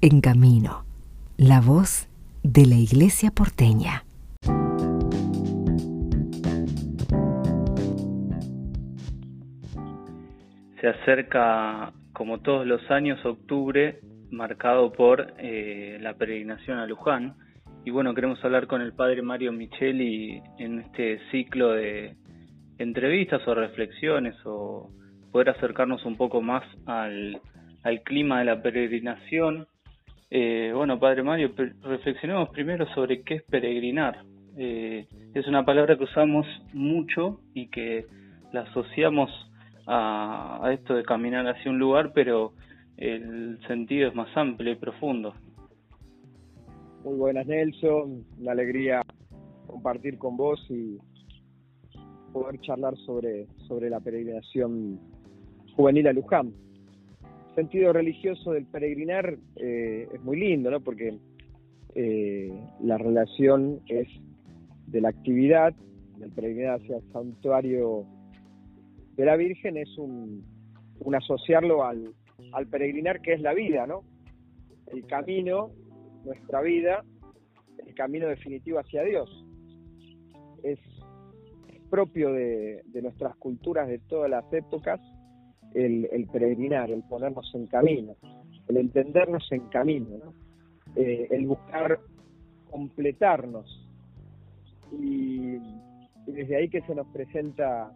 En Camino, la voz de la Iglesia porteña. Se acerca, como todos los años, octubre, marcado por eh, la peregrinación a Luján. Y bueno, queremos hablar con el padre Mario Micheli en este ciclo de entrevistas o reflexiones o poder acercarnos un poco más al, al clima de la peregrinación. Eh, bueno, Padre Mario, reflexionemos primero sobre qué es peregrinar. Eh, es una palabra que usamos mucho y que la asociamos a, a, esto de caminar hacia un lugar, pero el sentido es más amplio y profundo. Muy buenas, Nelson. Una alegría compartir con vos y poder charlar sobre, sobre la peregrinación juvenil a Luján. Sentido religioso del peregrinar eh, es muy lindo, ¿no? Porque eh, la relación es de la actividad del peregrinar hacia el santuario de la Virgen es un, asociarlo al, al peregrinar que es la vida, ¿no? El camino, nuestra vida, el camino definitivo hacia Dios. Es propio de nuestras culturas de todas las épocas el, peregrinar, el ponernos en camino, el entendernos en camino, eh, el buscar completarnos. Y, desde ahí que se nos presenta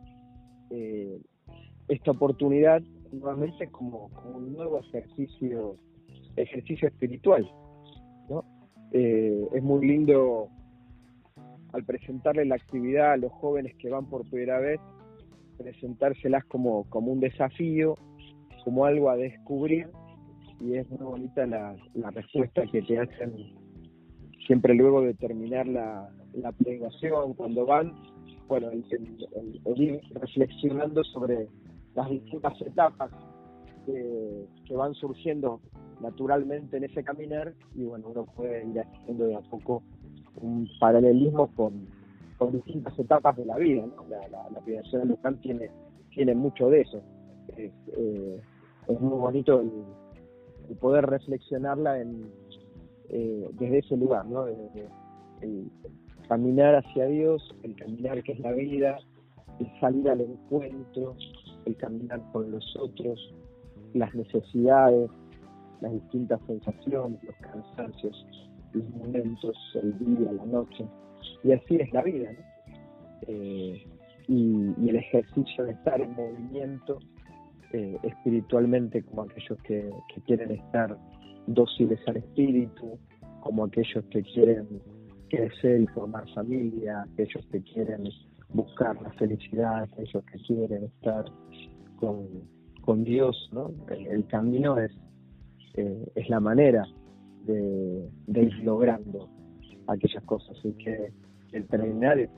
eh, esta oportunidad nuevamente como, un nuevo ejercicio ejercicio espiritual. Eh, es muy lindo al presentarle la actividad a los jóvenes que van por primera vez, presentárselas como, como un desafío, como algo a descubrir, y es muy bonita la, la respuesta que te hacen siempre luego de terminar la, la cuando van, bueno, el, ir reflexionando sobre las distintas etapas que, que, van surgiendo naturalmente en ese caminar y bueno, uno puede ir haciendo de a poco un paralelismo con, con distintas etapas de la vida. La, la, la de Luján tiene, tiene mucho de eso. Es, eh, es muy bonito el, poder reflexionarla en, eh, desde ese lugar, ¿no? el caminar hacia Dios, el caminar que es la vida, el salir al encuentro, el caminar con los otros, las necesidades, las distintas sensaciones, los cansancios, los momentos, el día, la noche. Y así es la vida, eh, y, el ejercicio de estar en movimiento eh, espiritualmente como aquellos que, quieren estar dóciles al espíritu, como aquellos que quieren crecer y formar familia, aquellos que quieren buscar la felicidad, aquellos que quieren estar con, con Dios, ¿no? El, camino es, eh, es la manera de, ir logrando aquellas cosas. Y que el peregrinar es,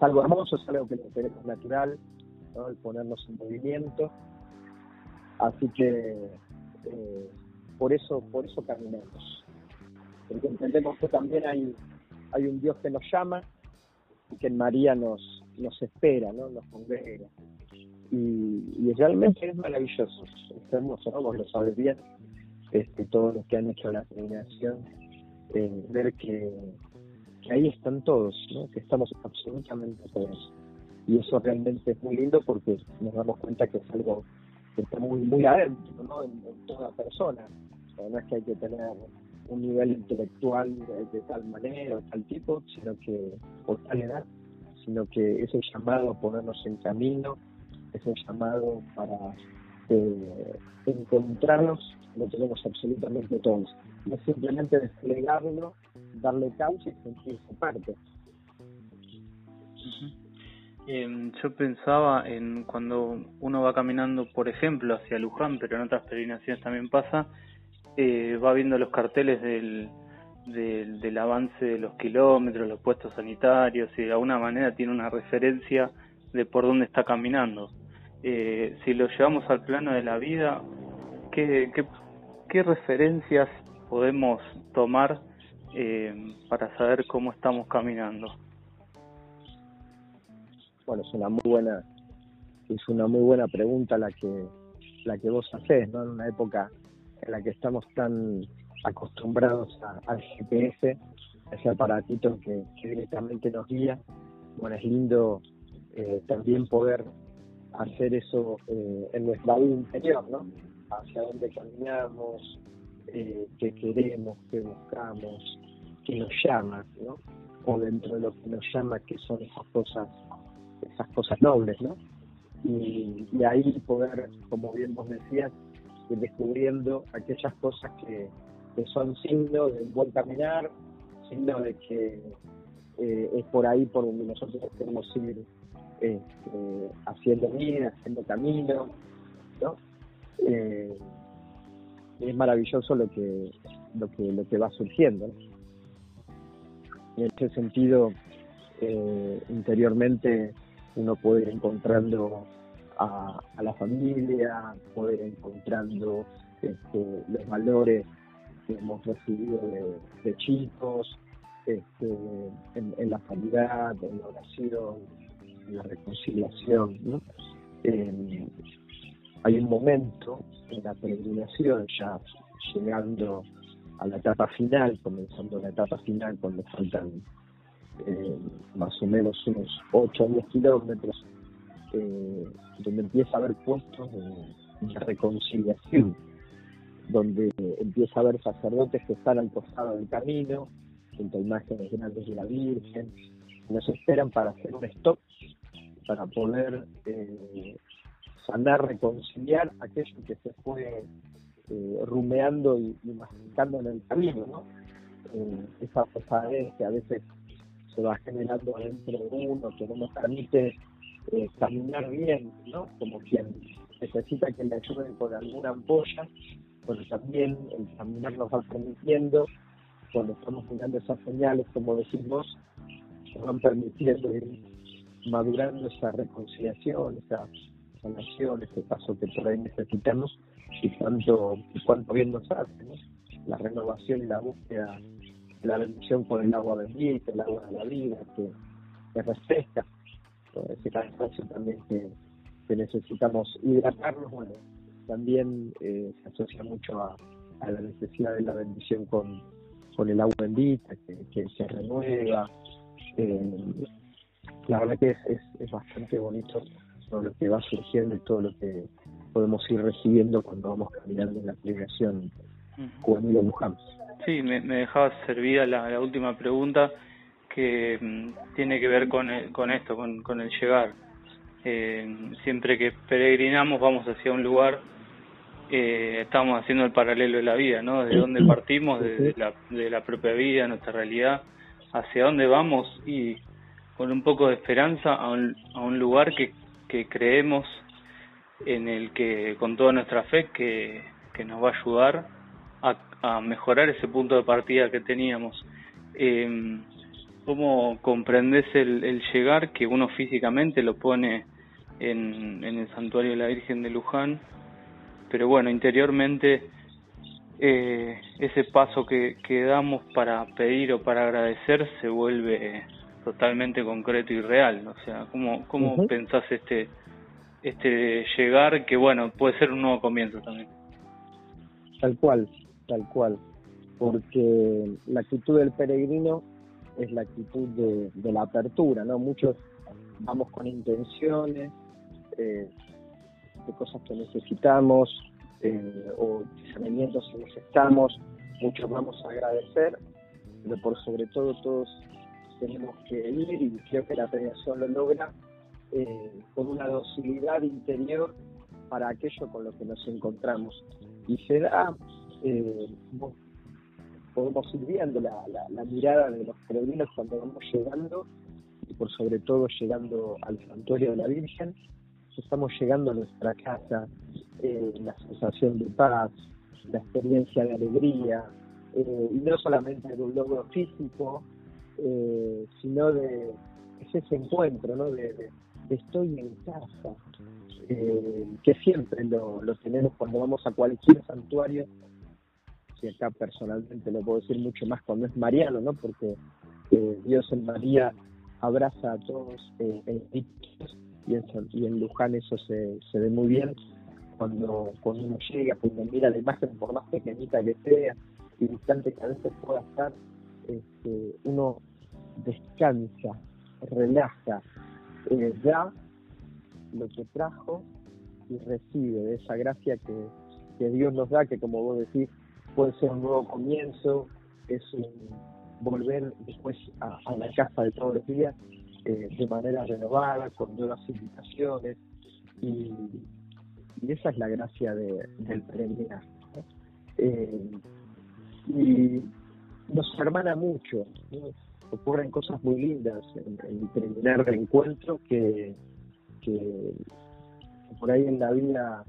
algo hermoso, es algo que tenemos natural, el ponernos en movimiento. Así que eh, por eso por eso caminamos. Porque entendemos que también hay, hay un Dios que nos llama y que en María nos, nos espera, ¿no? nos congrega. Y, y realmente es maravilloso, es hermoso, ¿no? vos lo sabes bien este, todos los que han hecho la peregrinación, eh, ver que, ahí están todos, que estamos absolutamente todos. Y eso realmente es muy lindo porque nos damos cuenta que es algo que está muy, muy adentro ¿no? en, toda persona. no es que hay que tener un nivel intelectual de, tal manera o tal tipo, sino que por tal edad, sino que ese llamado a ponernos en camino, ese llamado para eh, encontrarnos lo tenemos absolutamente todos. No simplemente desplegarlo, darle causa y sentirse parte. Em, yo pensaba en cuando uno va caminando, por ejemplo, hacia Luján, pero en otras peregrinaciones también pasa, eh, va viendo los carteles del, del, del, avance de los kilómetros, los puestos sanitarios, y de alguna manera tiene una referencia de por dónde está caminando. Eh, si lo llevamos al plano de la vida, ¿qué, qué, referencias podemos tomar eh, para saber cómo estamos caminando? Bueno, es una muy buena es una muy buena pregunta la que la que vos hacés, ¿no? En una época en la que estamos tan acostumbrados al GPS, ese aparatito que, directamente nos guía. Bueno, es lindo eh, también poder hacer eso eh, en nuestra vida interior, ¿no? Hacia dónde caminamos, eh, qué queremos, qué buscamos, qué nos llama, ¿no? O dentro de lo que nos llama, qué son esas cosas, esas cosas nobles, ¿no? Y, ahí poder, como bien vos decías, ir descubriendo aquellas cosas que, son signos de un buen caminar, signos de que eh, es por ahí por donde nosotros queremos ir este, haciendo vida, haciendo camino, ¿no? Eh, es maravilloso lo que lo que lo que va surgiendo. En ese sentido, eh, interiormente uno puede ir encontrando a, la familia, poder ir encontrando este, los valores que hemos recibido de, chicos, este, en, la sanidad, en la oración, la reconciliación. ¿no? hay un momento en la peregrinación, ya llegando a la etapa final, comenzando la etapa final cuando faltan eh, más o menos unos 8 o 10 kilómetros, eh, donde empieza a haber puestos de reconciliación donde empieza a haber sacerdotes que están al costado del camino, junto a imágenes grandes de la Virgen, nos esperan para hacer un stop, para poder eh, sanar, reconciliar aquello que se fue eh, rumeando y, y, en el camino, ¿no? Eh, esa pesadez que a veces se va generando dentro de uno, que no nos permite eh, caminar bien, ¿no? Como quien necesita que le ayuden con alguna ampolla pero también el caminar nos va permitiendo, cuando estamos mirando esas señales, como decimos, nos van permitiendo ir madurando esa reconciliación, esa sanación, ese paso que por ahí necesitamos y cuánto, cuánto bien nos hace, la renovación y la búsqueda la bendición con el agua bendita, el agua de la vida, que, que refresca, ese cansancio también que, que necesitamos hidratarnos, bueno, también eh, se asocia mucho a, la necesidad de la bendición con, el agua bendita, que, se renueva. Eh, la verdad que es, es, bastante bonito todo lo que va surgiendo y todo lo que podemos ir recibiendo cuando vamos caminando en la aplicación juvenil de Luján. Sí, me, me dejaba servida la, la última pregunta que mm, tiene que ver con, con esto, con, con el llegar. Eh, siempre que peregrinamos vamos hacia un lugar eh, estamos haciendo el paralelo de la vida, ¿no? De dónde partimos, de, la, de la propia vida, nuestra realidad, hacia dónde vamos y con un poco de esperanza a un, a un lugar que, que creemos en el que con toda nuestra fe que, nos va a ayudar a, mejorar ese punto de partida que teníamos. Eh, ¿Cómo comprendes el, el llegar que uno físicamente lo pone en, en el santuario de la Virgen de Luján pero bueno, interiormente eh, ese paso que, que damos para pedir o para agradecer se vuelve totalmente concreto y real. O sea, ¿cómo, cómo pensás este, este llegar que, bueno, puede ser un nuevo comienzo también? Tal cual, tal cual. Porque la actitud del peregrino es la actitud de, de la apertura, ¿no? Muchos vamos con intenciones, eh, de cosas que necesitamos eh, o discernimientos que necesitamos, muchos vamos a agradecer, pero por sobre todo todos tenemos que ir y creo que la premiación lo logra eh, con una docilidad interior para aquello con lo que nos encontramos. Y se da, eh, podemos ir viendo la, la, mirada de los peregrinos cuando vamos llegando y por sobre todo llegando al santuario de la Virgen, estamos llegando a nuestra casa, eh, la sensación de paz, la experiencia de alegría, eh, y no solamente de un logro físico, eh, sino de ese encuentro, ¿no? De, estoy en casa, que siempre lo, tenemos cuando vamos a cualquier santuario, y acá personalmente lo puedo decir mucho más cuando es mariano, ¿no? Porque Dios en María abraza a todos en y y en Luján eso se, se ve muy bien cuando, cuando uno llega, cuando mira la imagen por más pequeñita que sea instante que a veces pueda estar, este, uno descansa, relaja, eh, da lo que trajo y recibe de esa gracia que, que Dios nos da, que como vos decís, puede ser un nuevo comienzo, es un volver después a, la casa de todos los días eh, de manera renovada, con nuevas invitaciones, y, esa es la gracia de, del peregrinar. Eh, y nos hermana mucho, ocurren cosas muy lindas en, el peregrinar reencuentro que, que por ahí en la vida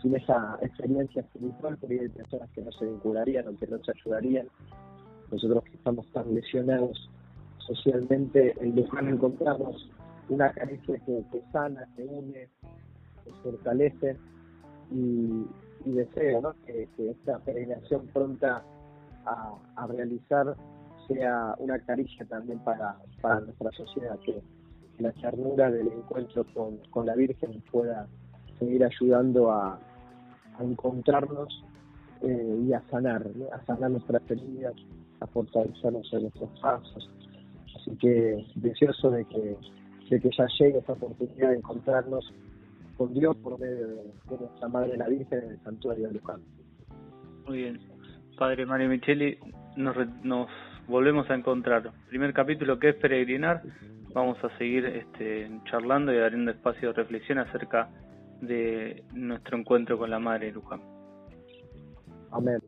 sin esa experiencia espiritual, por ahí hay personas que no se vincularían o que no se ayudarían. Nosotros que estamos tan lesionados socialmente, en Luján encontramos una caricia que, sana, que une, que fortalece y, deseo que, esta peregrinación pronta a, realizar sea una caricia también para, para nuestra sociedad, que la ternura del encuentro con, con la Virgen pueda seguir ayudando a, encontrarnos eh, y a sanar, a sanar nuestras heridas, a fortalecernos en nuestros pasos. Así que deseoso de que, de que ya llegue esa oportunidad de encontrarnos con Dios por medio de, nuestra Madre la Virgen en el Santuario de Luján. Muy bien. Padre Mario Micheli, nos, nos volvemos a encontrar. Primer capítulo que es peregrinar. Vamos a seguir este, charlando y abriendo espacio de reflexión acerca de nuestro encuentro con la Madre Luján. Amén.